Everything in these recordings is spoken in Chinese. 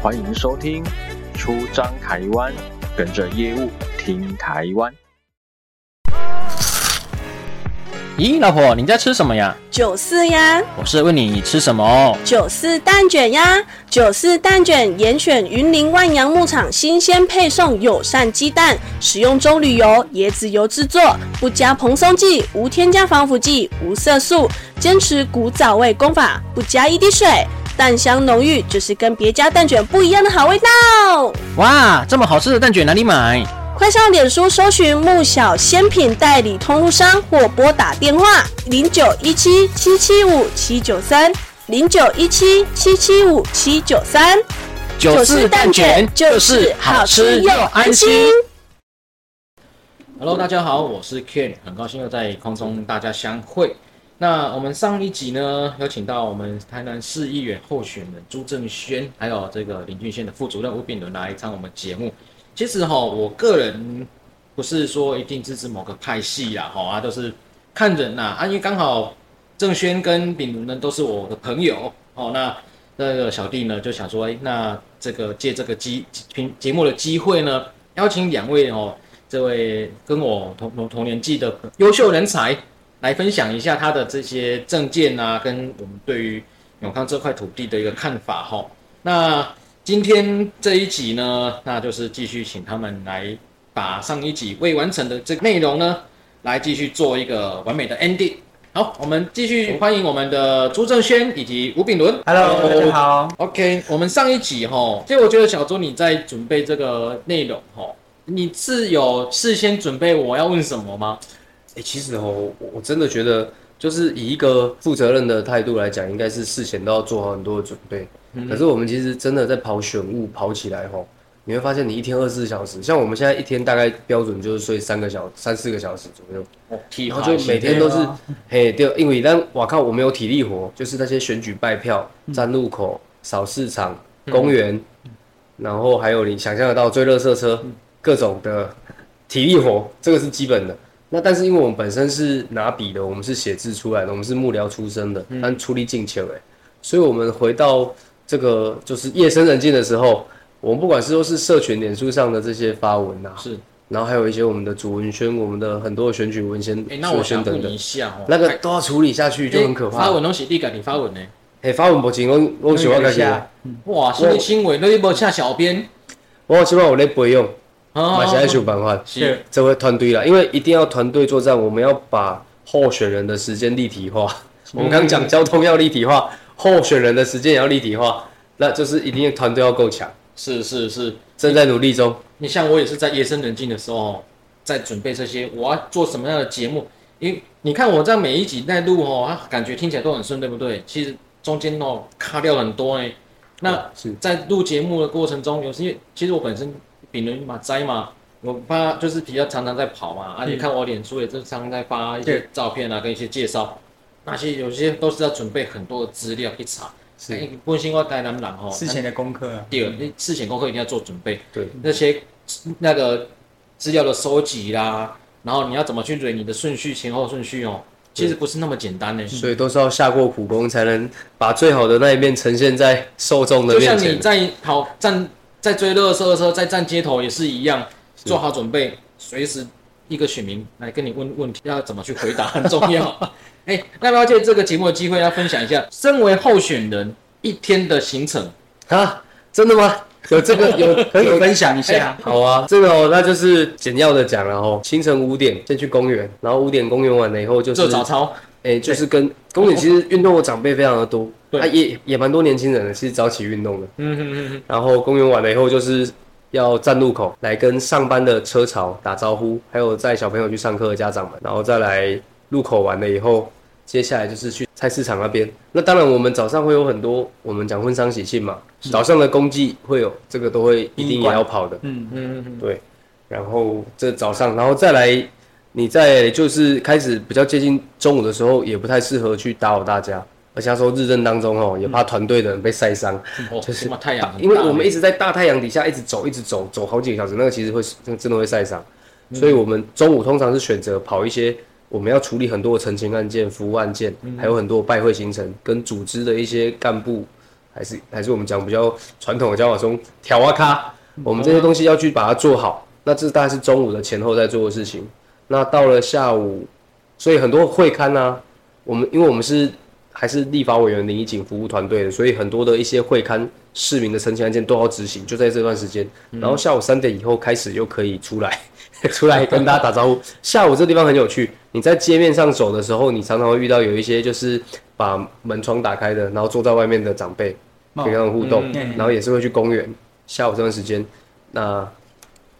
欢迎收听出张台湾，跟着业务听台湾。咦，老婆，你在吃什么呀？九四呀。我是问你吃什么？九四蛋卷呀。九四蛋卷严选云林万阳牧场新鲜配送友善鸡蛋，使用棕榈油、椰子油制作，不加蓬松剂，无添加防腐剂，无色素，坚持古早味工法，不加一滴水，蛋香浓郁，就是跟别家蛋卷不一样的好味道。哇，这么好吃的蛋卷哪里买？快上脸书搜寻木小鲜品代理通路商，或拨打电话零九一七七七五七九三零九一七七七五七九三。九四蛋卷就是好吃又安心。Hello，大家好，我是 Ken，很高兴又在空中大家相会。那我们上一集呢，有请到我们台南市议员候选人朱正轩，还有这个林俊宪的副主任吴炳伦来参我们节目。其实哈，我个人不是说一定支持某个派系啦，哈啊，都是看人呐啊，因为刚好正轩跟炳伦呢都是我的朋友，哦，那那个小弟呢就想说，哎，那这个借这个机节节目的机会呢，邀请两位哦，这位跟我同同同年纪的优秀人才来分享一下他的这些政见啊，跟我们对于永康这块土地的一个看法哈，那。今天这一集呢，那就是继续请他们来把上一集未完成的这个内容呢，来继续做一个完美的 ending。好，我们继续欢迎我们的朱正轩以及吴炳伦。Hello，大家好。OK，我们上一集哈，其实我觉得小朱你在准备这个内容哈，你是有事先准备我要问什么吗？欸，其实哦，我真的觉得，就是以一个负责任的态度来讲，应该是事前都要做好很多的准备。可是我们其实真的在跑选务跑起来吼，你会发现你一天二十四小时，像我们现在一天大概标准就是睡三个小、三四个小时左右，然后就每天都是嘿对，因为但我靠，我们有体力活，就是那些选举拜票、站路口、扫市场、公园，然后还有你想象得到追垃圾车各种的体力活，这个是基本的。那但是因为我们本身是拿笔的，我们是写字出来的，我们是幕僚出身的，但出力进球哎，所以我们回到。这个就是夜深人静的时候，我们不管是说是社群、脸书上的这些发文啊，是，然后还有一些我们的主文宣、我们的很多的选举文宣、欸，那我想问一下哦，那个都要处理下去，就很可怕。发文东西你赶紧发文呢？哎，发文不行，我我喜欢开心。哇，新的新闻，那你不下小编？我起码我来不用，马上要想办法。是，这位团队了，因为一定要团队作战，我们要把候选人的时间立体化。我们刚刚讲交通要立体化。候选人的时间也要立体化，那就是一定团队要够强。是是是，正在努力中。你像我也是在夜深人静的时候，在准备这些，我要做什么样的节目？因为你看我在每一集在录哦，啊，感觉听起来都很顺，对不对？其实中间哦卡掉很多哎。那在录节目的过程中，有些其实我本身丙人马灾嘛，我怕就是比较常常在跑嘛，而且看我脸书也是常常在发一些照片啊，跟一些介绍。那些有些都是要准备很多的资料去查，是。本身我台南人吼，事前的功课啊。第二，你事前功课一定要做准备。对。那些那个资料的收集啦，然后你要怎么去捋你的顺序，前后顺序哦，其实不是那么简单的。所以都是要下过苦功，才能把最好的那一面呈现在受众的面前。就像你在跑站，在追热搜的时候，在站街头也是一样，做好准备，随时一个选民来跟你问问题，要怎么去回答很重要。哎、欸，那不要借这个节目的机会，要分享一下，身为候选人一天的行程啊？真的吗？有这个 有可以分享一下？欸、好啊，这个哦，那就是简要的讲了哦。清晨五点先去公园，然后五点公园完了以后就是做早操。哎、欸，就是跟公园其实运动的长辈非常的多，对，啊、也也蛮多年轻人的，其实早起运动的。嗯嗯嗯嗯。然后公园完了以后就是要站路口来跟上班的车潮打招呼，还有载小朋友去上课的家长们，然后再来路口完了以后。接下来就是去菜市场那边。那当然，我们早上会有很多，我们讲婚丧喜庆嘛，早上的公祭会有，这个都会一定也要跑的。嗯嗯嗯，对。然后这早上，然后再来，你在就是开始比较接近中午的时候，也不太适合去打扰大家。而且说日正当中哦，也怕团队的人被晒伤。哦，就是太阳，因为我们一直在大太阳底下一直走，一直走，走好几个小时，那个其实会真的会晒伤。所以我们中午通常是选择跑一些。我们要处理很多的澄清案件、服务案件，还有很多拜会行程，跟组织的一些干部，还是还是我们讲比较传统的讲法中挑啊咖，我们这些东西要去把它做好。那这大概是中午的前后在做的事情。那到了下午，所以很多会刊呢，我们因为我们是还是立法委员林义景服务团队的，所以很多的一些会刊市民的申请案件都要执行，就在这段时间。然后下午三点以后开始又可以出来，出来跟大家打招呼。下午这地方很有趣，你在街面上走的时候，你常常会遇到有一些就是把门窗打开的，然后坐在外面的长辈跟他们互动，然后也是会去公园。下午这段时间，那。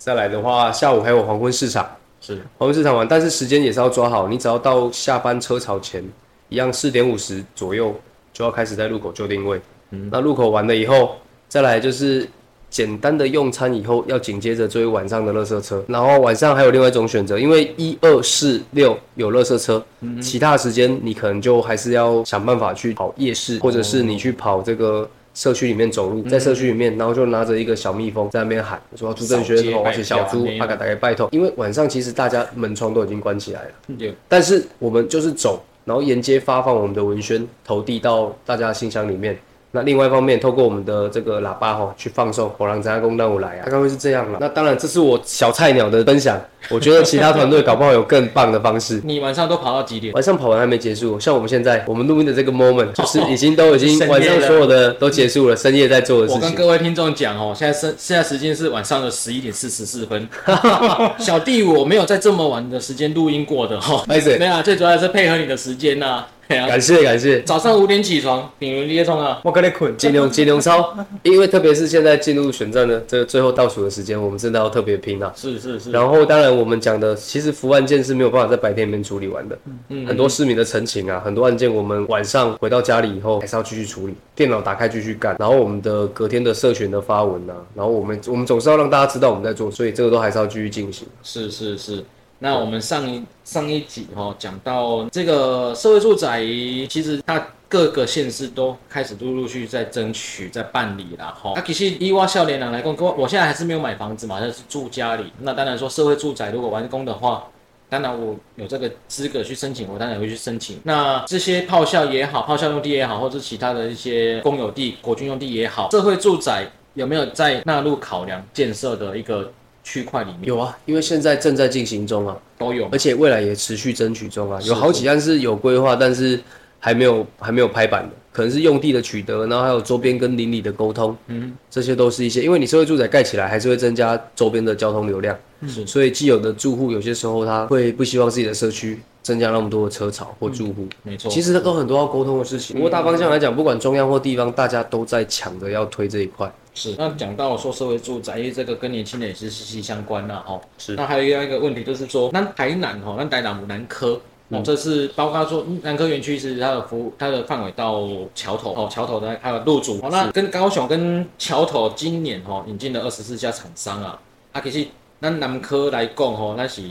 再来的话，下午还有黄昏市场，是黄昏市场玩，但是时间也是要抓好。你只要到下班车潮前，一样四点五十左右就要开始在路口就定位。嗯，那路口完了以后，再来就是简单的用餐以后，要紧接着追晚上的垃圾车。然后晚上还有另外一种选择，因为一二四六有垃圾车，嗯，其他的时间你可能就还是要想办法去跑夜市，或者是你去跑这个。社区里面走路，在社区里面，然后就拿着一个小蜜蜂在那边喊，说朱正轩，而且小猪，大概大概拜托，因为晚上其实大家门窗都已经关起来了，对，但是我们就是走，然后沿街发放我们的文宣，投递到大家的信箱里面。那另外一方面，透过我们的这个喇叭哈，去放送火狼山公道我来啊，大概会是这样了。那当然，这是我小菜鸟的分享。我觉得其他团队搞不好有更棒的方式。你晚上都跑到几点？晚上跑完还没结束。像我们现在，我们录音的这个 moment，就是已经都已经晚上所有的都结束了，深夜在做的事情。我跟各位听众讲哦，现在现现在时间是晚上的十一点四十四分。小弟我没有在这么晚的时间录音过的哈。没事，没有，最主要是配合你的时间呐。感谢感谢。早上五点起床，比如列钟啊，我跟你困，尽量尽量操。因为特别是现在进入选战的这个最后倒数的时间，我们真的要特别拼啊。是是是。然后当然我们讲的，其实服务案件是没有办法在白天里面处理完的。嗯。很多市民的陈情啊，很多案件我们晚上回到家里以后还是要继续处理，电脑打开继续干。然后我们的隔天的社群的发文啊，然后我们我们总是要让大家知道我们在做，所以这个都还是要继续进行。是是是。那我们上一上一集哈讲到这个社会住宅，其实它各个县市都开始陆陆续续在争取、在办理了哈。那其实以我少年人来讲，我我现在还是没有买房子嘛，但是住家里。那当然说社会住宅如果完工的话，当然我有这个资格去申请，我当然会去申请。那这些炮校也好，炮校用地也好，或者其他的一些公有地、国军用地也好，社会住宅有没有在纳入考量建设的一个？区块里面。有啊，因为现在正在进行中啊，都有，而且未来也持续争取中啊，有好几案是有规划，但是还没有还没有拍板的，可能是用地的取得，然后还有周边跟邻里的沟通，嗯，这些都是一些，因为你社会住宅盖起来，还是会增加周边的交通流量，是，所以既有的住户有些时候他会不希望自己的社区增加那么多的车潮或住户，没错，其实它都很多要沟通的事情。不过大方向来讲，不管中央或地方，大家都在抢着要推这一块。是，那讲到说社会住宅，因为这个跟年轻人也是息息相关的哈。是，那还有一个问题就是说，那台南哈，那台南南科，哦，这是包括说南科园区是它的服务，它的范围到桥头哦，桥头的还有路竹。那跟高雄跟桥头今年哦引进了二十四家厂商啊，啊，其实那南科来讲哦，那是。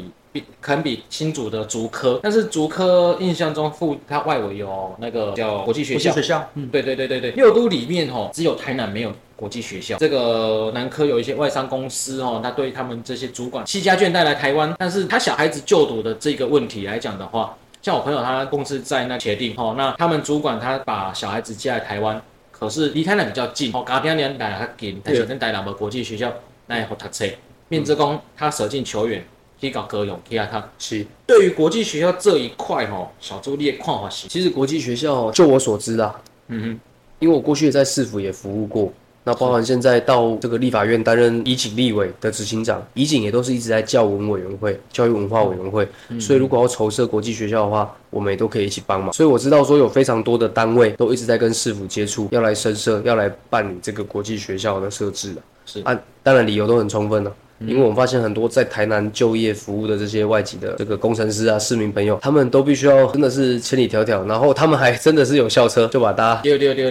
可能比新竹的竹科，但是竹科印象中附它外围有那个叫国际学校。国际学校，嗯，对对对对对。六都里面哦，只有台南没有国际学校。这个南科有一些外商公司哦，那对他们这些主管携家眷带来台湾，但是他小孩子就读的这个问题来讲的话，像我朋友他公司在那茄萣哦，那他们主管他把小孩子接来台湾，可是离台南比较近哦，隔壁年代他给他学生带两个国际学校来好读册，面职工他舍近求远。可以搞歌咏，其他他是对于国际学校这一块哈，小朱你的看法是？其实国际学校，就我所知啊，嗯哼，因为我过去也在市府也服务过，那包含现在到这个立法院担任宜景立委的执行长，宜景也都是一直在教文委员会、教育文化委员会，嗯、所以如果要筹设国际学校的话，我们也都可以一起帮忙。所以我知道说有非常多的单位都一直在跟市府接触，要来申设，要来办理这个国际学校的设置是啊，当然理由都很充分了。因为我们发现很多在台南就业服务的这些外籍的这个工程师啊、市民朋友，他们都必须要真的是千里迢迢，然后他们还真的是有校车，就把大家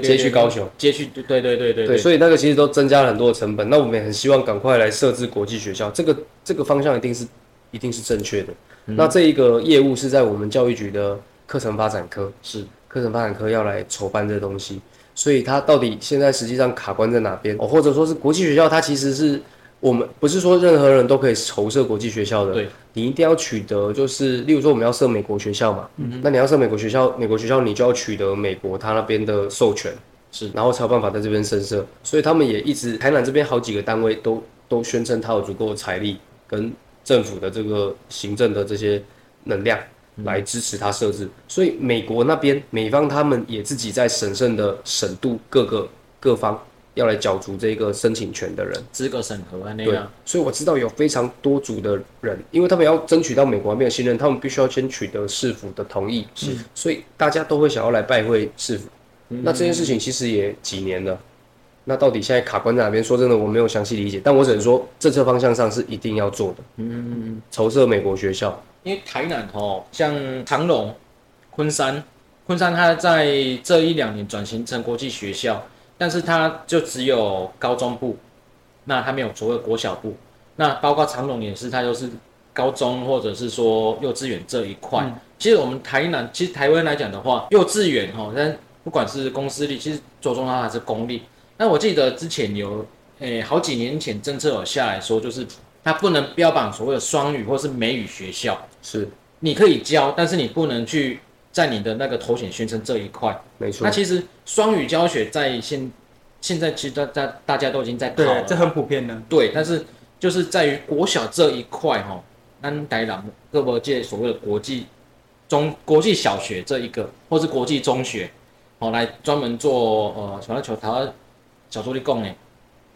接去高雄，接去对对对对对，对，所以那个其实都增加了很多的成本。那我们也很希望赶快来设置国际学校，这个这个方向一定是一定是正确的。嗯、那这一个业务是在我们教育局的课程发展科，是课程发展科要来筹办这东西，所以它到底现在实际上卡关在哪边？哦，或者说是国际学校，它其实是。我们不是说任何人都可以筹设国际学校的，对，你一定要取得，就是例如说我们要设美国学校嘛，嗯，那你要设美国学校，美国学校你就要取得美国他那边的授权，是，然后才有办法在这边申设，所以他们也一直台南这边好几个单位都都宣称他有足够的财力跟政府的这个行政的这些能量来支持他设置，嗯、所以美国那边美方他们也自己在审慎的审度各个各方。要来角逐这个申请权的人，资格审核啊，那样。所以我知道有非常多组的人，因为他们要争取到美国那边的信任，他们必须要先取得市府的同意。是，所以大家都会想要来拜会市府。嗯、那这件事情其实也几年了。那到底现在卡关在哪边？说真的，我没有详细理解，但我只能说政策方向上是一定要做的。嗯嗯嗯。筹设美国学校，因为台南哦，像长隆、昆山，昆山它在这一两年转型成国际学校。但是它就只有高中部，那它没有所谓国小部，那包括长荣也是，它就是高中或者是说幼稚园这一块。嗯、其实我们台南，其实台湾来讲的话，幼稚园哈，但不管是公私立，其实着重它还是公立。那我记得之前有，诶、欸，好几年前政策有下来说，就是它不能标榜所谓的双语或是美语学校，是你可以教，但是你不能去。在你的那个头衔宣称这一块，没错。那其实双语教学在现现在其实大大大家都已经在考了，这很普遍的。对，但是就是在于国小这一块哈，安台朗各国界所谓的国际中国际小学这一个，或是国际中学，好来专门做呃小篮球台湾小助理供呢？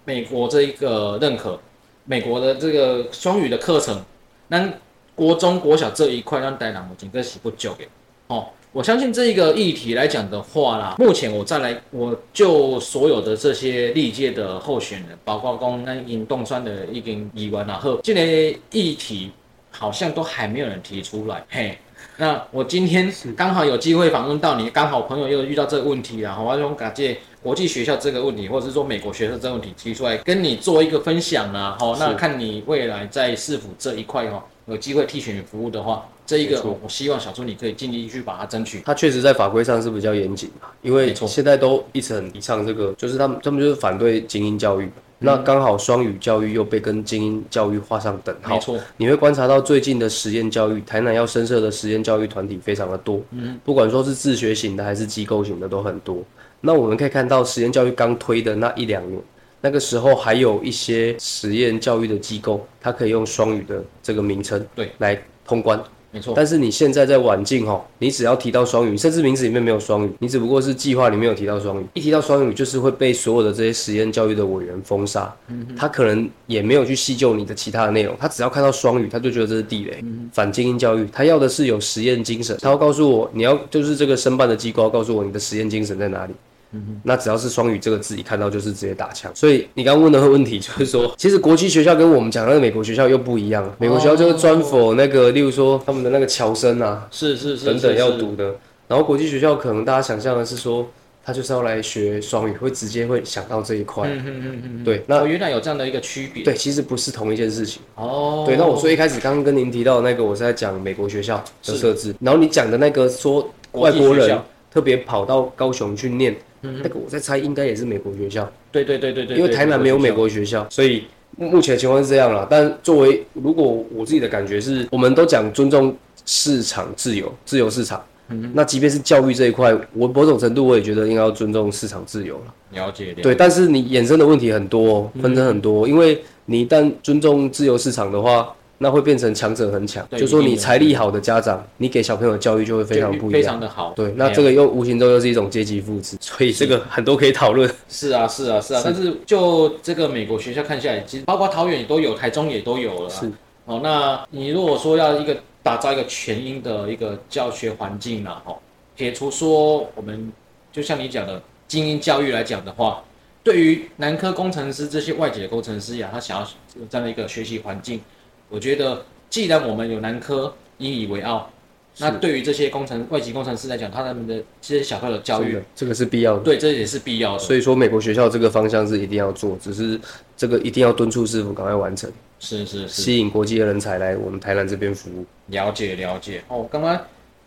美国这一个认可，美国的这个双语的课程，那国中国小这一块让台郎我整个是不久的。哦，我相信这一个议题来讲的话啦，目前我再来，我就所有的这些历届的候选人，包括公安引动算的一根议员啊，和这类议题好像都还没有人提出来。嘿，那我今天刚好有机会访问到你，刚好朋友又遇到这个问题啊，我用感谢国际学校这个问题，或者是说美国学校这个问题提出来，跟你做一个分享啊。好，那看你未来在市府这一块哈，有机会替选民服务的话。这一个，我希望小朱你可以尽力去把它争取。它确实在法规上是比较严谨，因为现在都一直很提倡这个，就是他们他们就是反对精英教育。嗯、那刚好双语教育又被跟精英教育画上等号。没错，你会观察到最近的实验教育，台南要深设的实验教育团体非常的多。嗯，不管说是自学型的还是机构型的都很多。那我们可以看到实验教育刚推的那一两年，那个时候还有一些实验教育的机构，它可以用双语的这个名称对来通关。没错，但是你现在在晚境哈，你只要提到双语，甚至名字里面没有双语，你只不过是计划里面有提到双语，一提到双语就是会被所有的这些实验教育的委员封杀。嗯，他可能也没有去细究你的其他的内容，他只要看到双语，他就觉得这是地雷，嗯、反精英教育。他要的是有实验精神，他要告诉我，你要就是这个申办的机构要告诉我你的实验精神在哪里。那只要是双语这个字一看到就是直接打枪。所以你刚刚问的问题就是说，其实国际学校跟我们讲那个美国学校又不一样。美国学校就是专 for 那个，例如说他们的那个侨生啊，是是是等等要读的。然后国际学校可能大家想象的是说，他就是要来学双语，会直接会想到这一块。嗯嗯嗯嗯。对，那原来有这样的一个区别。对，其实不是同一件事情。哦。对，那我说一开始刚刚跟您提到的那个，我是在讲美国学校的设置。然后你讲的那个说外国人特别跑到高雄去念。嗯，那个我在猜，应该也是美国学校。对对对对对，因为台南没有美国学校，所以目前情况是这样了。但作为如果我自己的感觉是，我们都讲尊重市场自由，自由市场。嗯，那即便是教育这一块，我某种程度我也觉得应该要尊重市场自由了。了解。对，但是你衍生的问题很多，纷争很多，因为你一旦尊重自由市场的话。那会变成强者很强，就说你财力好的家长，你给小朋友的教育就会非常不一样，非常的好。对，那这个又无形中又是一种阶级复制，所以这个很多可以讨论。是啊，是啊，是啊。但是就这个美国学校看下来，其实包括桃园也都有，台中也都有了。是。哦，那你如果说要一个打造一个全英的一个教学环境呢，哈，撇除说我们就像你讲的精英教育来讲的话，对于南科工程师这些外籍的工程师呀，他想要有这样的一个学习环境。我觉得，既然我们有南科引以为傲，那对于这些工程外籍工程师来讲，他们的这些小朋友的教育，这个是必要的。对，这也是必要的。所以说，美国学校这个方向是一定要做，只是这个一定要敦促师傅赶快完成。是是是，吸引国际的人才来我们台南这边服务。了解了解。哦，刚刚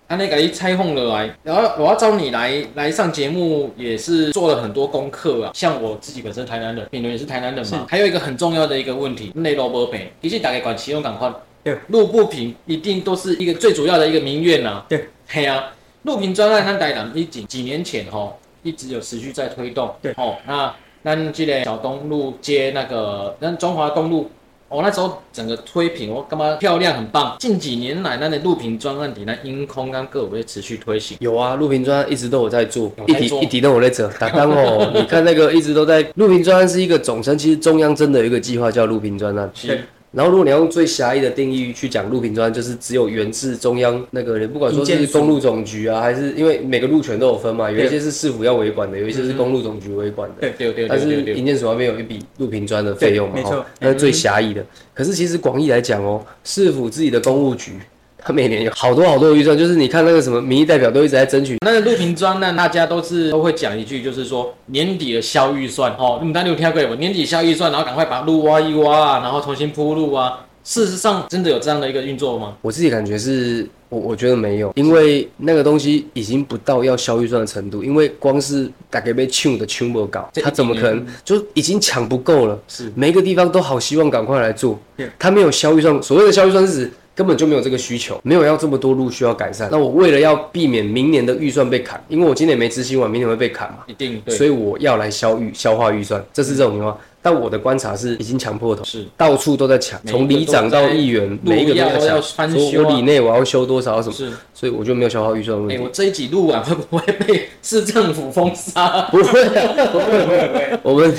安内给拆封了来，然后我要找你来来上节目，也是做了很多功课啊。像我自己本身台南人，品伦也是台南人嘛。还有一个很重要的一个问题，内罗伯北，其实大家管启用港宽，对，路不平一定都是一个最主要的一个民怨呐。对，嘿啊，路平专案，他台南已经几年前吼，一直有持续在推动。对，哦，那那这个小东路接那个那中华东路。我、哦、那时候整个推平，我干嘛漂亮很棒。近几年来，那的录屏专案底那音空跟各位持续推行。有啊，录屏专案一直都有在做，一底一底都有在做。打单哦，你看那个一直都在录屏专案是一个总称，其实中央真的有一个计划叫录屏专案。是。然后，如果你要用最狭义的定义去讲路平专，就是只有源自中央那个人，不管说是公路总局啊，还是因为每个路权都有分嘛，有一些是市府要维管的，有一些是公路总局维管的。对对对。但是营建署那边有一笔路平专的费用嘛，没错，那是最狭义的。可是其实广义来讲哦，市府自己的公务局。他每年有好多好多的预算，就是你看那个什么民意代表都一直在争取那个路平专呢，大家都是都会讲一句，就是说年底的消预算哦，你们大家有听过没？年底消预算，然后赶快把路挖一挖啊，然后重新铺路啊。事实上，真的有这样的一个运作吗？我自己感觉是，我我觉得没有，因为那个东西已经不到要消预算的程度，因为光是大概被抢的抢不搞，他怎么可能就已经抢不够了？是每一个地方都好希望赶快来做，他没有消预算，所谓的消预算是指。根本就没有这个需求，没有要这么多路需要改善。那我为了要避免明年的预算被砍，因为我今年没执行完，明年会被砍嘛，一定对。所以我要来消预消化预算，这是这种情况。但我的观察是，已经抢破头，是到处都在抢，从里长到议员，每一个都在抢。说我里内我要修多少什么？是，所以我就没有消耗预算问题。哎，我这一集录完会不会被市政府封杀？不会，不会，不会，不会。我 们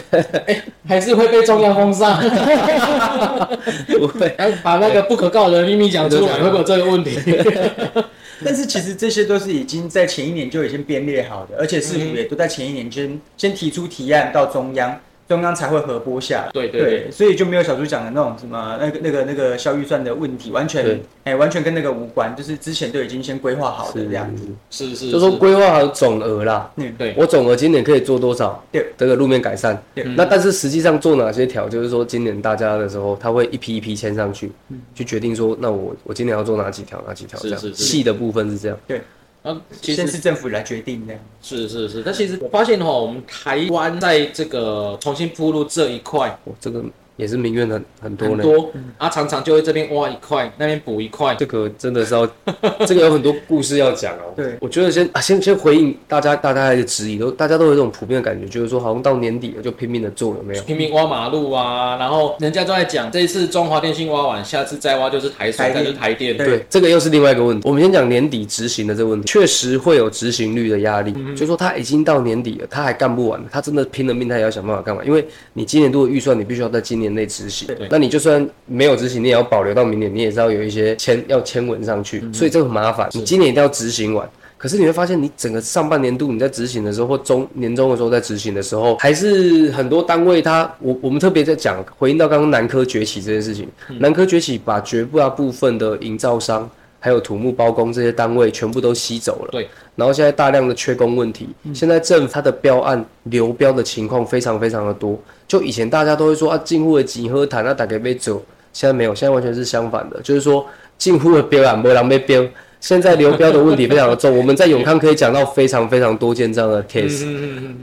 哎，还是会被中央封杀？不会，把那个不可告人的秘密讲出来，会不会有这个问题？但是其实这些都是已经在前一年就已经编列好的，而且市府也都在前一年先先提出提案到中央。中央才会合拨下来，对对所以就没有小猪讲的那种什么那个那个那个消预算的问题，完全哎、欸、完全跟那个无关，就是之前都已经先规划好的这样子，是是，是，就说规划好总额啦，嗯。对，我总额今年可以做多少？对，这个路面改善，对，那但是实际上做哪些条，就是说今年大家的时候，他会一批一批签上去，嗯，去决定说那我我今年要做哪几条哪几条这样，细的部分是这样，对。啊，其实是政府来决定的。是是是，但其实我发现的话，我们台湾在这个重新铺路这一块，哦，这个。也是民怨很很多呢，很多。啊，常常就会这边挖一块，那边补一块，这个真的是要，这个有很多故事要讲哦。对，我觉得先啊，先先回应大家大家的质疑，都大家都有这种普遍的感觉，就是说好像到年底了就拼命的做，有没有？拼命挖马路啊，然后人家都在讲，这一次中华电信挖完，下次再挖就是台水，再就是台电。对，对，这个又是另外一个问题。我们先讲年底执行的这个问题，确实会有执行率的压力，嗯、就是说他已经到年底了，他还干不完，他真的拼了命，他也要想办法干完，因为你今年度的预算，你必须要在今年内执行。对。那你就算没有执行，你也要保留到明年，你也是要有一些签要签文上去，所以这个很麻烦。你今年一定要执行完，可是你会发现，你整个上半年度你在执行的时候，或中年终的时候在执行的时候，还是很多单位他，我我们特别在讲回应到刚刚南科崛起这件事情，南科崛起把绝大部分的营造商。还有土木包工这些单位全部都吸走了，对。然后现在大量的缺工问题，嗯、现在政府它的标案流标的情况非常非常的多。就以前大家都会说啊，进户的几何谈啊，大概被走，现在没有，现在完全是相反的，就是说进户的标案没人被标，现在流标的问题非常的重。我们在永康可以讲到非常非常多件这样的 case，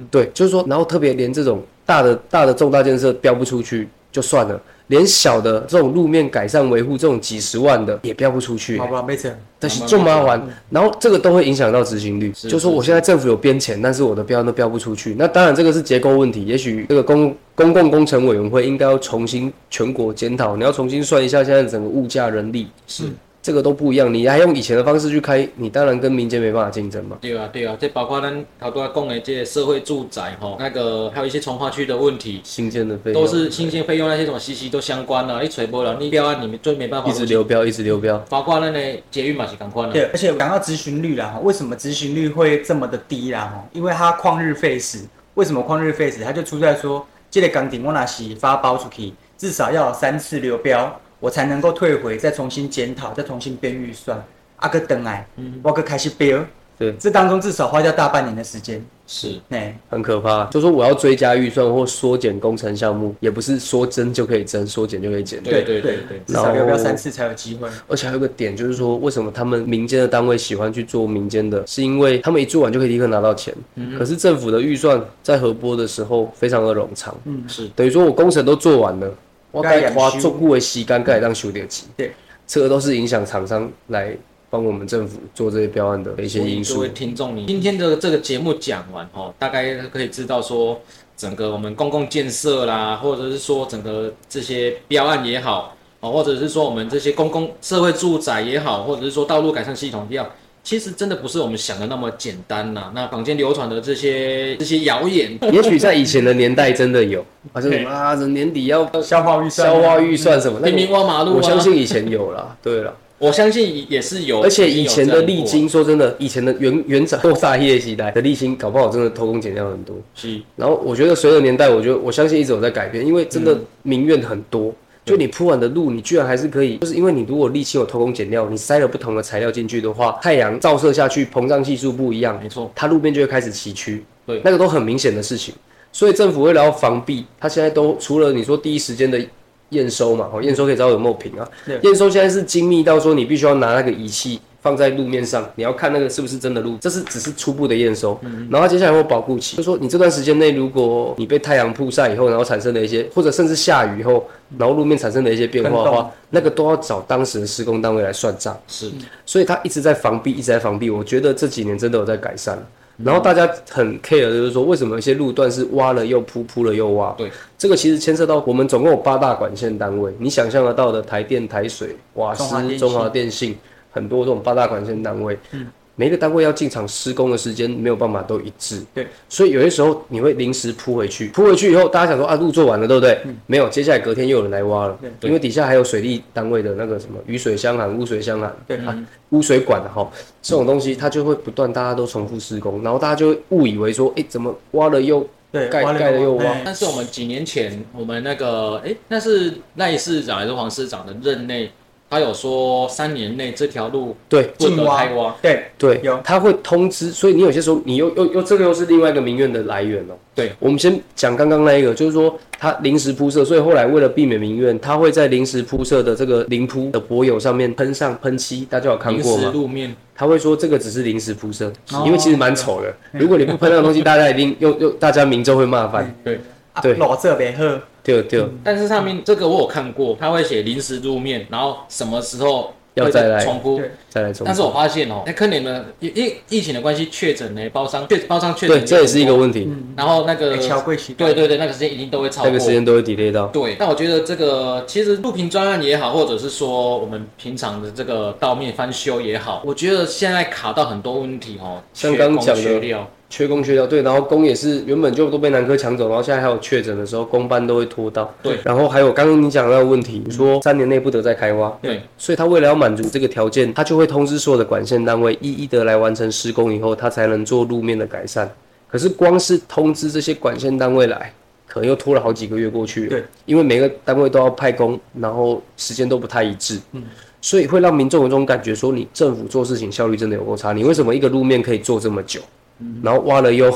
对，就是说，然后特别连这种大的大的重大建设标不出去就算了。连小的这种路面改善维护这种几十万的也标不出去，欸，好吧，没钱，但是就麻烦，然后这个都会影响到执行率。就说我现在政府有编钱，但是我的标都标不出去。那当然这个是结构问题，也许这个公公共工程委员会应该要重新全国检讨，你要重新算一下现在整个物价、人力是。这个都不一样，你还用以前的方式去开，你当然跟民间没办法竞争嘛。对啊，对啊，这包括咱好多讲的这些社会住宅哈，那个还有一些从化区的问题，新建的费用都是新建费用那些什么息息都相关啊。你吹波了，你标案里面就没办法一直流标，一直流标。包括那个捷运嘛是相关的。对，而且讲到执行率啦，为什么执行率会这么的低啦？因为它旷日费时。为什么旷日费时？它就出在说，这个工程我那是发包出去，至少要三次流标。我才能够退回，再重新检讨，再重新编预算。阿哥等来，嗯我哥开始编。对，这当中至少花掉大半年的时间。是，哎，很可怕。就说我要追加预算或缩减工程项目，也不是说增就可以增，说减就可以减。对对对对，至少要不要三次才有机会。而且还有个点，就是说为什么他们民间的单位喜欢去做民间的，是因为他们一做完就可以立刻拿到钱。嗯。可是政府的预算在核拨的时候非常的冗长。嗯，是。等于说我工程都做完了。我该花足够的时间，该当修掉钱。对，这个都是影响厂商来帮我们政府做这些标案的一些因素。各位听众，你今天的这个节目讲完哦，大概可以知道说，整个我们公共建设啦，或者是说整个这些标案也好，哦，或者是说我们这些公共社会住宅也好，或者是说道路改善系统也好。其实真的不是我们想的那么简单呐、啊。那坊间流传的这些这些谣言，也许在以前的年代真的有，好像什么啊，这年底要消化预算、消化预算什么，明明挖马路、啊。我相信以前有啦，对了，我相信也是有。而且以前的丽晶，说真的，以前的原原厂做大业时代的丽晶，搞不好真的偷工减料很多。是。然后我觉得随着年代，我觉得我相信一直有在改变，因为真的民怨很多。嗯就你铺完的路，你居然还是可以，就是因为你如果沥青有偷工减料，你塞了不同的材料进去的话，太阳照射下去，膨胀系数不一样，没错，它路面就会开始崎岖，对，那个都很明显的事情。所以政府为了要防避，它现在都除了你说第一时间的验收嘛，哦，验收可以知道有没有平啊，验收现在是精密到说你必须要拿那个仪器。放在路面上，你要看那个是不是真的路，这是只是初步的验收，嗯、然后接下来会有保护期，就说你这段时间内，如果你被太阳曝晒以后，然后产生了一些，或者甚至下雨以后，然后路面产生了一些变化的话，那个都要找当时的施工单位来算账。是，所以他一直在防避，一直在防避。我觉得这几年真的有在改善。然后大家很 care 的就是说，为什么一些路段是挖了又铺，铺了又挖？对，这个其实牵涉到我们总共有八大管线单位，你想象得到的台电、台水、瓦斯、中华电信。很多这种八大管线单位，嗯，每一个单位要进场施工的时间没有办法都一致，对，所以有些时候你会临时铺回去，铺回去以后，大家想说啊，路做完了，对不对？嗯，没有，接下来隔天又有人来挖了，对，因为底下还有水利单位的那个什么雨水箱涵、污水箱涵，对。啊，污水管的哈，这种东西它就会不断，大家都重复施工，然后大家就会误以为说，哎、欸，怎么挖了又盖，盖了又挖？但是我们几年前，我们那个，哎、欸，那是赖市长还是黄市长的任内？他有说三年内这条路对不得开挖，对对，有他会通知，所以你有些时候你又又又这个又是另外一个民怨的来源哦。对，我们先讲刚刚那一个，就是说他临时铺设，所以后来为了避免民怨，他会在临时铺设的这个临铺的柏油上面喷上喷漆，大家有看过吗？路面，他会说这个只是临时铺设，因为其实蛮丑的。如果你不喷那个东西，大家一定又又大家民众会骂翻。对对，老这别喝。对对，但是上面这个我有看过，他会写临时路面，然后什么时候要再来重复，再来重铺。但是我发现哦，那可能呢，因因疫情的关系确诊呢，包商确包商确诊，对，这也是一个问题。然后那个对对对，那个时间一定都会超过，那个时间都会 delay 到。对，但我觉得这个其实录屏专案也好，或者是说我们平常的这个道面翻修也好，我觉得现在卡到很多问题哦，像刚讲的。缺工缺料，对，然后工也是原本就都被南科抢走，然后现在还有确诊的时候，工班都会拖到。对，然后还有刚刚你讲那个问题，你说三年内不得再开挖。对，所以他为了要满足这个条件，他就会通知所有的管线单位一一的来完成施工以后，他才能做路面的改善。可是光是通知这些管线单位来，可能又拖了好几个月过去了。对，因为每个单位都要派工，然后时间都不太一致。嗯，所以会让民众有这种感觉，说你政府做事情效率真的有够差。你为什么一个路面可以做这么久？然后挖了又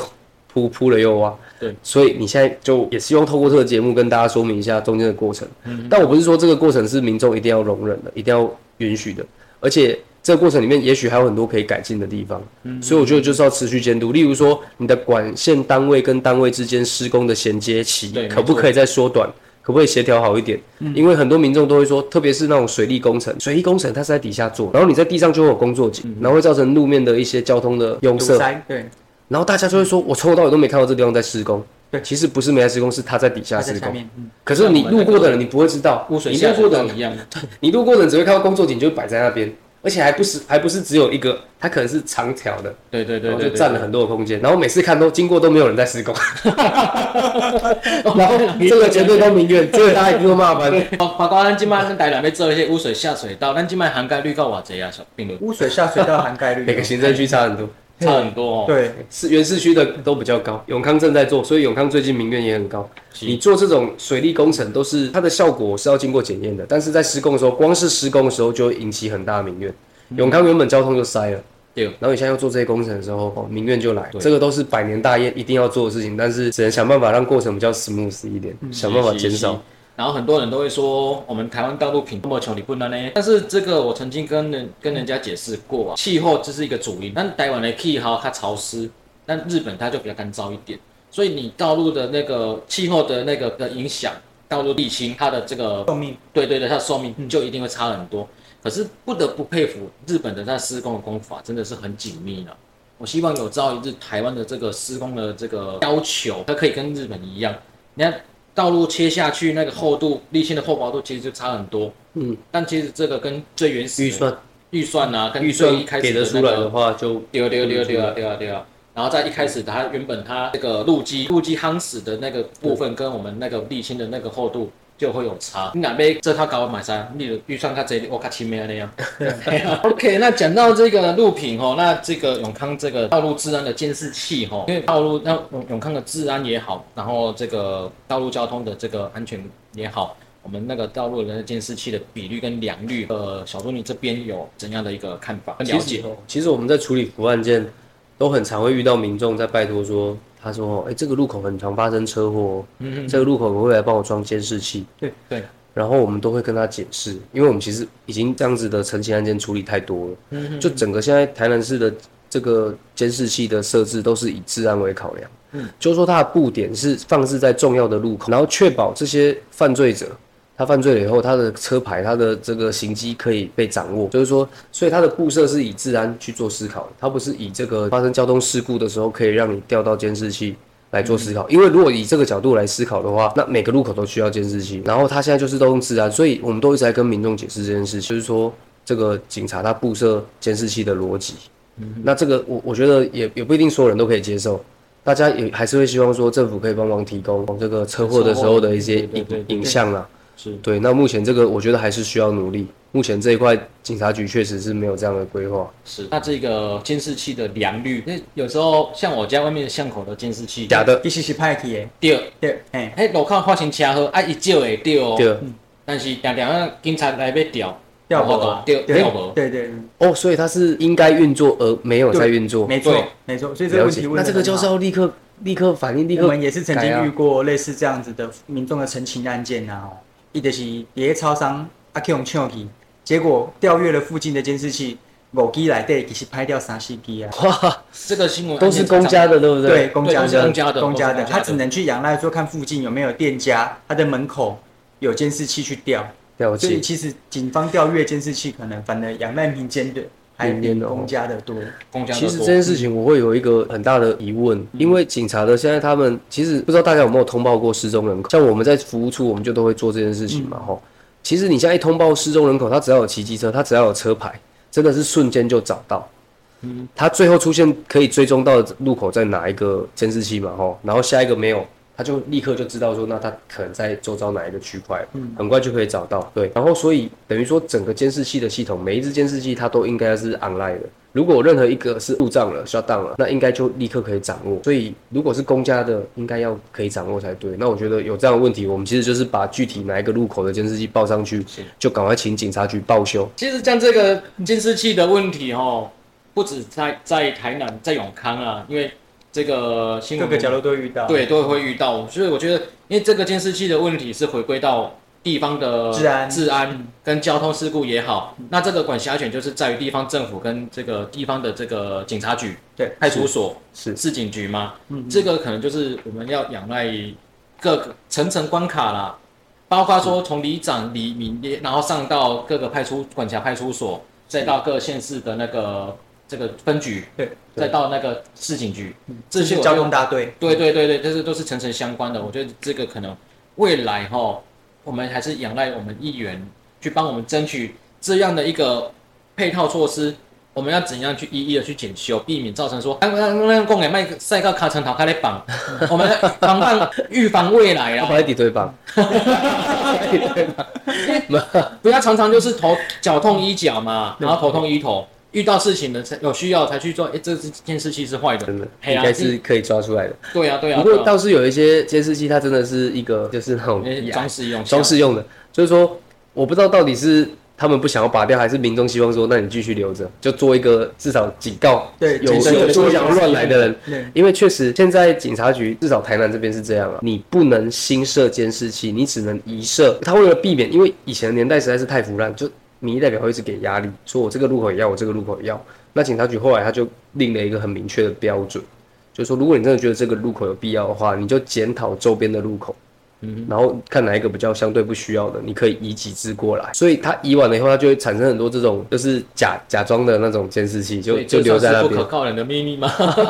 铺，铺了又挖，对，所以你现在就也希望透过这个节目跟大家说明一下中间的过程。嗯，但我不是说这个过程是民众一定要容忍的，一定要允许的，而且这个过程里面也许还有很多可以改进的地方。嗯，所以我觉得就是要持续监督，例如说你的管线单位跟单位之间施工的衔接期，可不可以再缩短？可不可以协调好一点？嗯，因为很多民众都会说，特别是那种水利工程，水利工程它是在底下做，然后你在地上就会有工作井，然后会造成路面的一些交通的拥塞。对，然后大家就会说，我从头到尾都没看到这地方在施工。对，其实不是没在施工，是它在底下施工。嗯，可是你路过的人，你不会知道，污水下水道一样。对，你路过的人只会看到工作井就摆在那边。而且还不是还不是只有一个，它可能是长条的，对对对，就占了很多的空间。然后每次看都经过都没有人在施工，然后这个绝对都民怨，这个大家一定会骂翻。包括咱今麦咱台南要做一些污水下水道，咱今麦涵盖率够偌济啊？小并污水下水道涵盖率，每个行政区差很多。差很多哦，对，是原市区的都比较高，永康正在做，所以永康最近民怨也很高。你做这种水利工程，都是它的效果是要经过检验的，但是在施工的时候，光是施工的时候就会引起很大的民怨。永康原本交通就塞了，对，然后你现在要做这些工程的时候，哦，民怨就来。这个都是百年大业一定要做的事情，但是只能想办法让过程比较 smooth 一点，想办法减少。然后很多人都会说，我们台湾道路品这么穷，你不能呢？但是这个我曾经跟人跟人家解释过啊，气候这是一个主因。但台湾的气候它潮湿，但日本它就比较干燥一点，所以你道路的那个气候的那个的影响，道路沥青它的这个寿命，对对对，它的寿命就一定会差很多。可是不得不佩服日本的那施工的工法真的是很紧密了。我希望有朝一日台湾的这个施工的这个要求，它可以跟日本一样。你看道路切下去那个厚度，沥青的厚薄度其实就差很多。嗯，但其实这个跟最原始预算预算啊，跟预算一开始给得出来的话就丢丢丢丢啊丢啊丢啊。然后在一开始，它原本它那个路基路基夯实的那个部分，跟我们那个沥青的那个厚度就会有差。你哪边这套搞买啥？你的预算它这里我卡前面那样。OK，那讲到这个路品哦，那这个永康这个道路治安的监视器哦，因为道路那永永康的治安也好，然后这个道路交通的这个安全也好，我们那个道路的监视器的比率跟良率，呃，小朱你这边有怎样的一个看法？了解。其实我们在处理服案件。都很常会遇到民众在拜托说，他说，哎、欸，这个路口很常发生车祸，嗯嗯，这个路口可不可以来帮我装监视器？对对，然后我们都会跟他解释，因为我们其实已经这样子的陈情案件处理太多了，嗯哼，就整个现在台南市的这个监视器的设置都是以治安为考量，嗯，就是说它的布点是放置在重要的路口，然后确保这些犯罪者。他犯罪了以后，他的车牌、他的这个行迹可以被掌握，就是说，所以他的布设是以治安去做思考，他不是以这个发生交通事故的时候可以让你调到监视器来做思考。因为如果以这个角度来思考的话，那每个路口都需要监视器。然后他现在就是都用治安，所以我们都一直在跟民众解释这件事情，就是说这个警察他布设监视器的逻辑。那这个我我觉得也也不一定所有人都可以接受，大家也还是会希望说政府可以帮忙提供这个车祸的时候的一些影影像啊。是对，那目前这个我觉得还是需要努力。目前这一块警察局确实是没有这样的规划。是，那这个监视器的良率，那有时候像我家外面的巷口的监视器，假的，其实是歹去的。对对，哎，哎，路口发生车祸，啊，一照会对哦。对。但是常常啊，警察来要调，调不到，调调不。对对。哦，所以他是应该运作而没有在运作。没错，没错。所以这个问题问，那这个就是要立刻立刻反应，立刻。我们也是曾经遇过类似这样子的民众的陈情案件啊。伊就是伫咧超商啊去用抢去，结果调阅了附近的监视器，五机内底其实拍掉三四机啊！哇，这个新闻都是公家的，对不对？对，公家的，公家的，公家的，他只能去仰赖说看附近有没有店家，他的门口有监视器去调。所以其实警方调阅监视器，可能反而仰赖民间的。还比公家的多，公家的多。其实这件事情我会有一个很大的疑问，因为警察的现在他们其实不知道大家有没有通报过失踪人口，像我们在服务处，我们就都会做这件事情嘛，吼。其实你现在一通报失踪人口，他只要有骑机车，他只要有车牌，真的是瞬间就找到。嗯，他最后出现可以追踪到的路口在哪一个监视器嘛，吼，然后下一个没有。他就立刻就知道说，那他可能在周遭哪一个区块，嗯，很快就可以找到。对，然后所以等于说整个监视器的系统，每一只监视器它都应该是 online 的。如果任何一个是故障了、shut down 了，那应该就立刻可以掌握。所以如果是公家的，应该要可以掌握才对。那我觉得有这样的问题，我们其实就是把具体哪一个路口的监视器报上去，就赶快请警察局报修。其实像这个监视器的问题，哦，不止在在台南，在永康啊，因为。这个新闻各个角落都会遇到，对，都会遇到。所以我觉得，因为这个监视器的问题是回归到地方的治安、治安跟交通事故也好，那这个管辖权就是在于地方政府跟这个地方的这个警察局、对派出所、是。市警局嘛。嗯，这个可能就是我们要仰赖各个层层关卡啦，包括说从里长、里民，然后上到各个派出管辖派出所，再到各县市的那个。这个分局，对，再到那个市警局，这些交通大队，对对对对，这是都是层层相关的。我觉得这个可能未来哈，我们还是仰赖我们议员去帮我们争取这样的一个配套措施。我们要怎样去一一的去检修，避免造成说，哎，那那公给卖赛道卡层头开来绑，我们防范预防未来啊，不要底堆绑，不要常常就是头脚痛医脚嘛，然后头痛医头。遇到事情的才有需要才去做，哎，这是监视器是坏的，真的应该是可以抓出来的。对啊，对啊。不过倒是有一些监视器，它真的是一个就是 那种装饰用，装饰用的。就是说，我不知道到底是他们不想要拔掉，还是民众希望说，那你继续留着，就做一个至少警告，对，有有想要乱来的人。因为确实现在警察局至少台南这边是这样啊，你不能新设监视器，你只能移设。他为了避免，因为以前的年代实在是太腐烂，就。民意代表会一直给压力，说我这个路口也要，我这个路口也要。那警察局后来他就定了一个很明确的标准，就是说，如果你真的觉得这个路口有必要的话，你就检讨周边的路口，嗯，然后看哪一个比较相对不需要的，你可以移几只过来。所以它移完了以后，它就会产生很多这种就是假假装的那种监视器，就就留在那边。不可告人的秘密吗？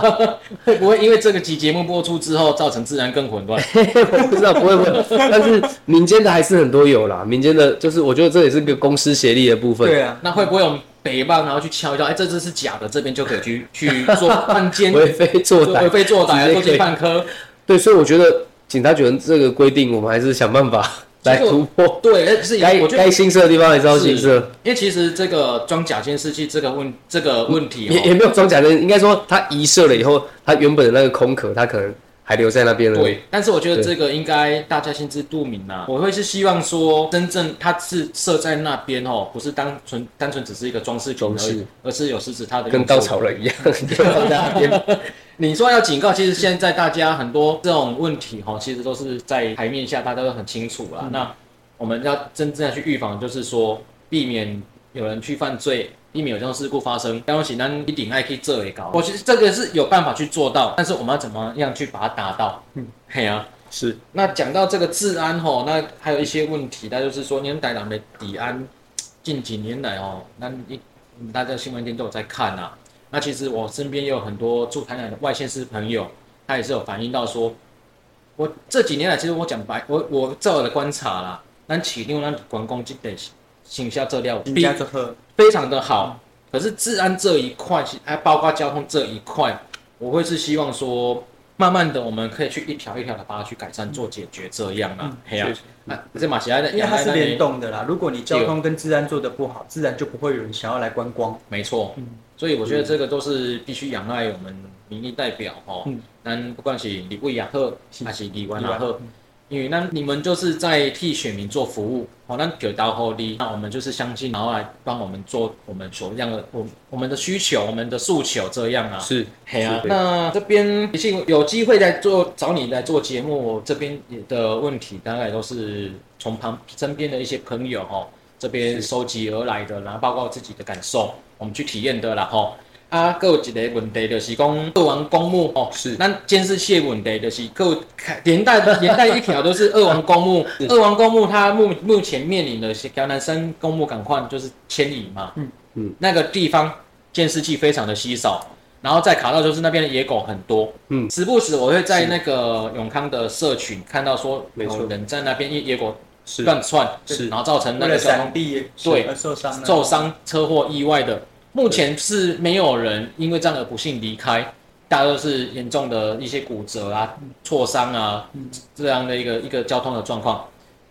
会不会因为这个集节目播出之后，造成自然更混乱？我 不知道，不会不会。但是民间的还是很多有啦，民间的就是我觉得这也是个公私协力的部分。对啊，那会不会有北棒然后去敲一敲？哎，这只是假的，这边就可以去去做汉奸，为非作歹，为非作歹，做奸犯科。对，所以我觉得。警察局这个规定，我们还是想办法来突破。对，是该该新设的地方还是要新设。因为其实这个装甲监视器这个问这个问题也也没有装甲的，应该说它移设了以后，它原本的那个空壳，它可能还留在那边了。对，但是我觉得这个应该大家心知肚明啊。我会是希望说，真正它是设在那边哦，不是单纯单纯只是一个装饰而已，而是有实质它的跟稻草人一样。你说要警告，其实现在大家很多这种问题哈，其实都是在台面下，大家都很清楚啦。嗯、那我们要真正的去预防，就是说避免有人去犯罪，避免有这种事故发生。刚刚简单一定，还可以这也高。我其实这个是有办法去做到，但是我们要怎么样去把它达到？嗯，嘿啊，是。那讲到这个治安吼，那还有一些问题，那就是说，年代人的治安近几年来哦，那一大家新闻店都有在看啊。那其实我身边也有很多住台南的外县市朋友，他也是有反映到说，我这几年来，其实我讲白，我我照我的观察啦，咱市场咱观光这类形象这料比非常的好，可是治安这一块，还包括交通这一块，我会是希望说。慢慢的，我们可以去一条一条的把它去改善、做解决，这样啊，嘿啊，啊，这马西亚的，因为它是联动的啦。如果你交通跟治安做的不好，自然就不会有人想要来观光。没错，所以我觉得这个都是必须仰赖我们民意代表哦。嗯，不管是立委也好，还是议员也好。因为那你们就是在替选民做服务，好，那给到后力，那我们就是相信，然后来帮我们做我们所样的，我我们的需求，我们的诉求，这样啊，是，嘿啊，那这边毕竟有机会来做找你来做节目，这边的问题大概都是从旁身边的一些朋友哦这边收集而来的，然后包括自己的感受，我们去体验的啦哈。啊，还有一个问题就是讲二王公墓哦，是，那监视器的问题就是，各连带连带一条都是二王公墓。二王公墓它目目前面临的是条南山公墓赶快就是迁移嘛，嗯。嗯，那个地方监视器非常的稀少，然后再卡到就是那边的野狗很多，嗯，时不时我会在那个永康的社群看到说有人在那边野野狗乱窜，是，然后造成那个交通对受伤受伤车祸意外的。目前是没有人因为这样的不幸离开，大家都是严重的一些骨折啊、挫伤啊这样的一个一个交通的状况。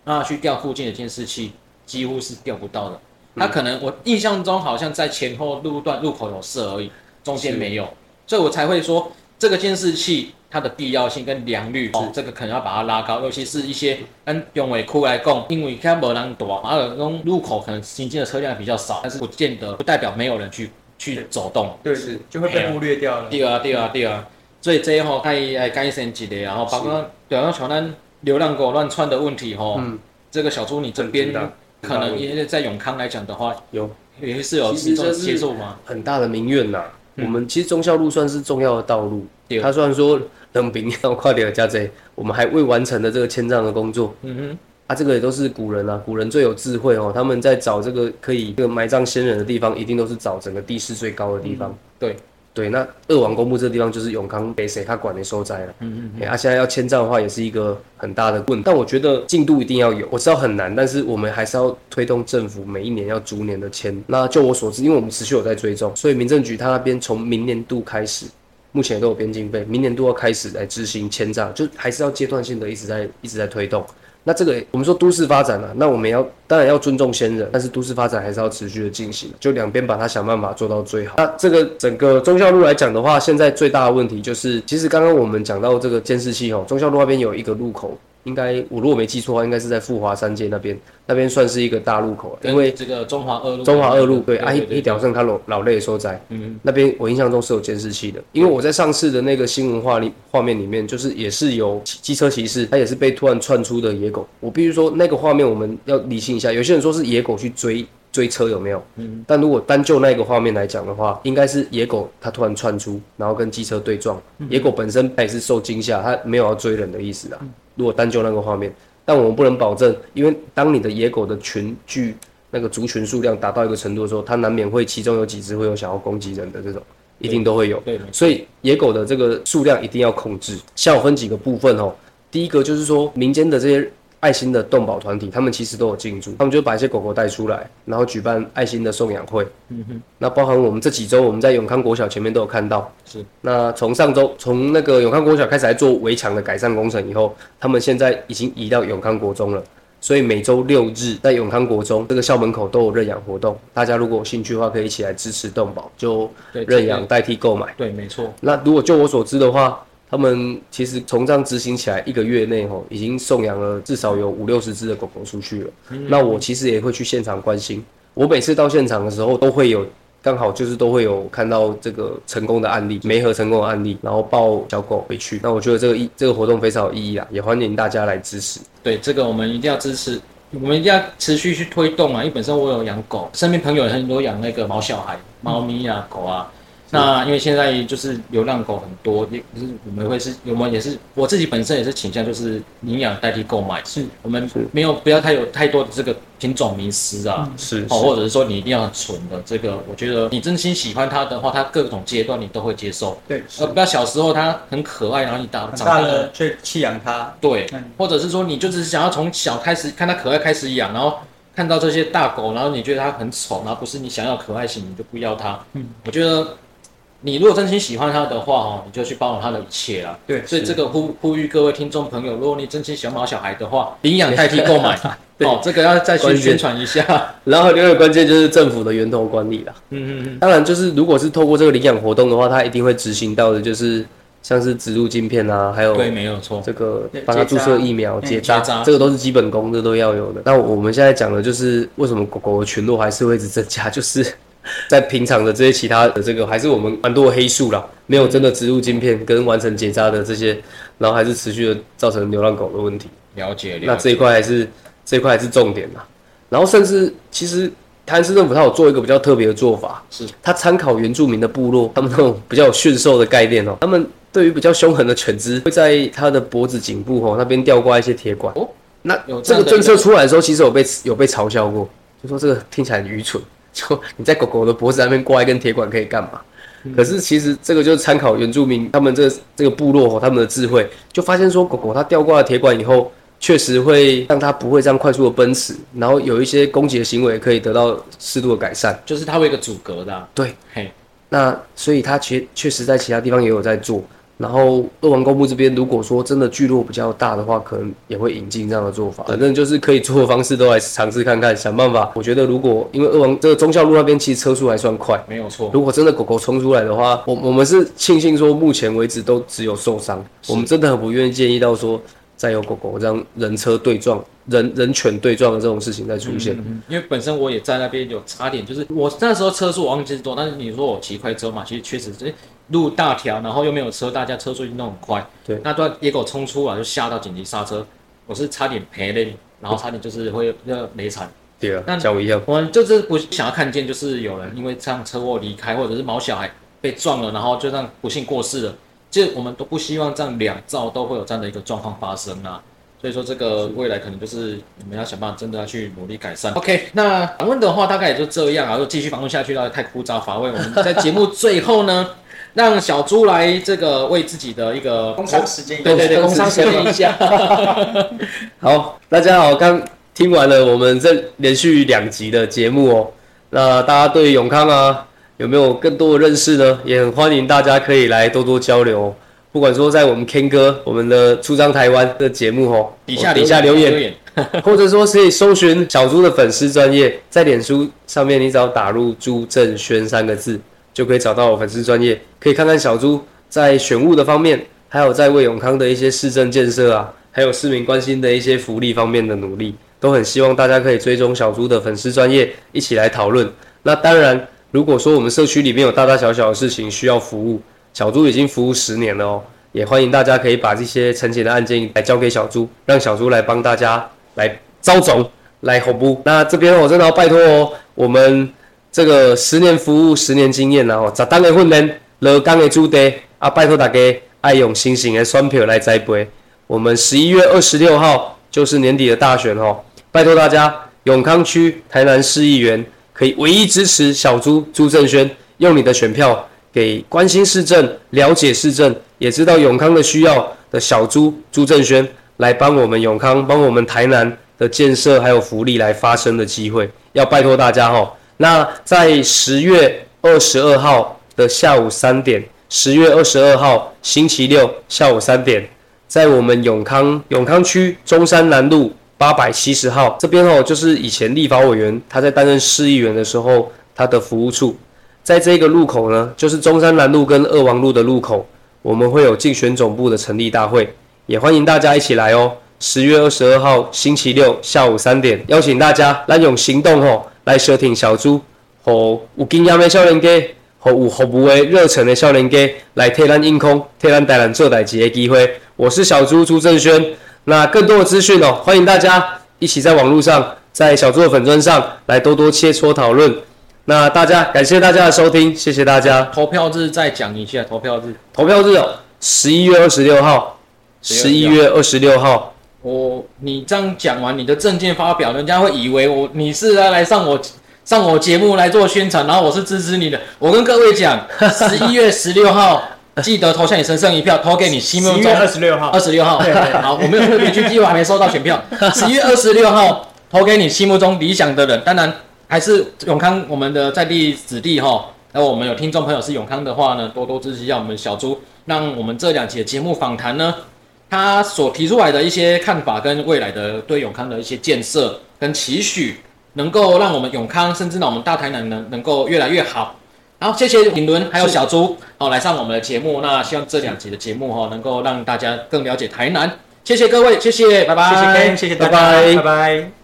那去调附近的监视器，几乎是调不到的。他可能我印象中好像在前后路段路口有设而已，中间没有，所以我才会说这个监视器它的必要性跟良率哦，这个可能要把它拉高，尤其是一些跟永尾库来讲，因为它没人多，而且那路口可能行进的车辆比较少，但是不见得不代表没有人去去走动，对，是就会被忽略掉了。对啊，对啊，对啊，所以这一吼可以来改善一下，然后包括比方说咱流浪狗乱窜的问题吼，嗯，这个小猪你这边可能因为在永康来讲的话，有。也是有这种接受吗？很大的民怨呐。我们其实忠孝路算是重要的道路，他虽然说。等兵要快点加贼，我们还未完成的这个迁葬的工作。嗯哼，啊，这个也都是古人啊，古人最有智慧哦。他们在找这个可以这个埋葬先人的地方，一定都是找整个地势最高的地方。嗯、对对，那二王公墓这个地方就是永康北谁他管的收灾了。嗯嗯，啊，现在要迁葬的话，也是一个很大的问题。但我觉得进度一定要有，我知道很难，但是我们还是要推动政府每一年要逐年的迁。那就我所知，因为我们持续有在追踪，所以民政局他那边从明年度开始。目前都有编经费，明年度要开始来执行迁葬，就还是要阶段性的一直在一直在推动。那这个我们说都市发展啊，那我们要当然要尊重先人，但是都市发展还是要持续的进行，就两边把它想办法做到最好。那这个整个忠孝路来讲的话，现在最大的问题就是，其实刚刚我们讲到这个监视器哦，忠孝路那边有一个路口。应该我如果没记错的话，应该是在富华三街那边，那边算是一个大路口，因为这个中华二路，中华二路对，对，对，一条上它老老累所在，嗯，那边我印象中是有监视器的，因为我在上次的那个新闻画里画面里面，就是也是有机车骑士，他也是被突然窜出的野狗，我必须说那个画面我们要理清一下，有些人说是野狗去追追车有没有？嗯，但如果单就那个画面来讲的话，应该是野狗它突然窜出，然后跟机车对撞，野狗本身它也是受惊吓，它没有要追人的意思的。如果单就那个画面，但我们不能保证，因为当你的野狗的群聚那个族群数量达到一个程度的时候，它难免会其中有几只会有想要攻击人的这种，一定都会有。对，所以野狗的这个数量一定要控制。像我分几个部分哦，第一个就是说民间的这些。爱心的动保团体，他们其实都有进驻，他们就把一些狗狗带出来，然后举办爱心的送养会。嗯哼，那包含我们这几周，我们在永康国小前面都有看到。是，那从上周从那个永康国小开始来做围墙的改善工程以后，他们现在已经移到永康国中了。所以每周六日在永康国中这个校门口都有认养活动，大家如果有兴趣的话，可以一起来支持动保，就认养代替购买。对，没错。那如果就我所知的话。他们其实从这样执行起来，一个月内吼已经送养了至少有五六十只的狗狗出去了。嗯。那我其实也会去现场关心。我每次到现场的时候，都会有刚好就是都会有看到这个成功的案例，媒合成功的案例，然后抱小狗回去。那我觉得这个意这个活动非常有意义啊，也欢迎大家来支持。对，这个我们一定要支持，我们一定要持续去推动啊。因为本身我有养狗，身边朋友很多养那个毛小孩、猫咪啊、狗啊。那因为现在就是流浪狗很多，也就是我们会是，我们也是我自己本身也是倾向就是领养代替购买，是我们没有不要太有太多的这个品种迷失啊，是哦，或者是说你一定要很纯的这个，我觉得你真心喜欢它的话，它各种阶段你都会接受，对，呃，不要小时候它很可爱，然后你大长大了却弃养它，对，或者是说你就只是想要从小开始看它可爱开始养，然后看到这些大狗，然后你觉得它很丑，然后不是你想要可爱型，你就不要它，嗯，我觉得。你如果真心喜欢它的话，哦，你就去包容它的一切了。对，所以这个呼呼吁各位听众朋友，如果你真心喜欢毛小孩的话，领养代替购买，哦，这个要再去宣传一下。然后另外一个关键就是政府的源头管理了。嗯嗯嗯。当然，就是如果是透过这个领养活动的话，它一定会执行到的，就是像是植入晶片啊，还有对，没有错，这个帮它注射疫苗、结扎，这个都是基本功，这都要有的。那我们现在讲的就是为什么狗狗的群落还是会一直增加，就是。在平常的这些其他的这个，还是我们蛮多的黑数啦，没有真的植入晶片跟完成结扎的这些，然后还是持续的造成流浪狗的问题。了解，了解。那这一块还是这一块还是重点啦。然后甚至其实台南市政府它有做一个比较特别的做法，是它参考原住民的部落，他们那种比较有驯兽的概念哦、喔，他们对于比较凶狠的犬只，会在它的脖子颈部哦那边吊挂一些铁管。哦，那这个政策出来的时候，其实有被有被嘲笑过，就说这个听起来很愚蠢。就你在狗狗的脖子上面挂一根铁管可以干嘛？可是其实这个就是参考原住民他们这个这个部落他们的智慧，就发现说狗狗它吊挂了铁管以后，确实会让它不会这样快速的奔驰，然后有一些攻击的行为可以得到适度的改善，就是它会有一个阻隔的啊。对，嘿，那所以它确确实在其他地方也有在做。然后二王公墓这边，如果说真的聚落比较大的话，可能也会引进这样的做法。反正就是可以做的方式都来尝试看看，想办法。我觉得如果因为二王这个忠孝路那边其实车速还算快，没有错。如果真的狗狗冲出来的话，我我们是庆幸说目前为止都只有受伤。我们真的很不愿意建议到说再有狗狗这样人车对撞、人人犬对撞的这种事情再出现。嗯，因为本身我也在那边有差点，就是我那时候车速我忘记是多，但是你说我骑快车嘛，其实确实这。路大条，然后又没有车，大家车速运动很快。对，那段野狗冲出来就吓到紧急刹车，我是差点赔了，然后差点就是会要雷惨。对啊，那像我一样，我们就是不想要看见，就是有人因为这样车祸离开，或者是毛小孩被撞了，然后就这样不幸过世了。其实我们都不希望这样两造都会有这样的一个状况发生啊。所以说这个未来可能就是你们要想办法，真的要去努力改善。OK，那访问的话大概也就这样啊，就继续访问下去，那太枯燥乏味。我们在节目最后呢。让小猪来这个为自己的一个工商时间，对对对，工商时间一下。好，大家好，刚听完了我们这连续两集的节目哦。那大家对永康啊有没有更多的认识呢？也很欢迎大家可以来多多交流。不管说在我们 Ken 哥我们的出张台湾的节目哦，底下底下留言，或者说可以搜寻小猪的粉丝专业，在脸书上面你只要打入朱正轩三个字。就可以找到我粉丝专业，可以看看小猪在选物的方面，还有在为永康的一些市政建设啊，还有市民关心的一些福利方面的努力，都很希望大家可以追踪小猪的粉丝专业，一起来讨论。那当然，如果说我们社区里面有大大小小的事情需要服务，小猪已经服务十年了哦，也欢迎大家可以把这些陈情的案件来交给小猪，让小猪来帮大家来招总来红布。那这边我真的要拜托哦，我们。这个十年服务，十年经验，然后十当的训练，乐刚的主题啊，拜托大家爱用新型的选票来栽培。我们十一月二十六号就是年底的大选哦，拜托大家，永康区台南市议员可以唯一支持小朱朱正轩，用你的选票给关心市政、了解市政，也知道永康的需要的小朱朱正轩来帮我们永康、帮我们台南的建设还有福利来发声的机会，要拜托大家哈。那在十月二十二号的下午三点，十月二十二号星期六下午三点，在我们永康永康区中山南路八百七十号这边哦，就是以前立法委员他在担任市议员的时候他的服务处，在这个路口呢，就是中山南路跟二王路的路口，我们会有竞选总部的成立大会，也欢迎大家一起来哦。十月二十二号星期六下午三点，邀请大家来用行动哦。来收听小猪和有经验的少年家，和有服务的热忱的少年家，来替咱应空，替咱台南做代志的机会。我是小猪朱正轩。那更多的资讯哦，欢迎大家一起在网络上，在小猪的粉砖上来多多切磋讨论。那大家感谢大家的收听，谢谢大家。投票日再讲一下，投票日，投票日哦，十一月二十六号，十一月二十六号。我你这样讲完你的证件发表，人家会以为我你是来来上我上我节目来做宣传，然后我是支持你的。我跟各位讲，十一月十六号记得投下你神圣一票，投给你心目中二十六号，二十六号。对对，好，我没有特别去记，我还没收到选票。十一月二十六号投给你心目中理想的人，当然还是永康我们的在地子弟哈。那我们有听众朋友是永康的话呢，多多支持一下我们小猪，让我们这两期节目访谈呢。他所提出来的一些看法，跟未来的对永康的一些建设跟期许，能够让我们永康，甚至呢我们大台南能能够越来越好。好，谢谢品伦还有小朱，好来上我们的节目。那希望这两集的节目哈，能够让大家更了解台南。谢谢各位，谢谢，拜拜，谢谢，谢谢大家，拜拜。拜拜。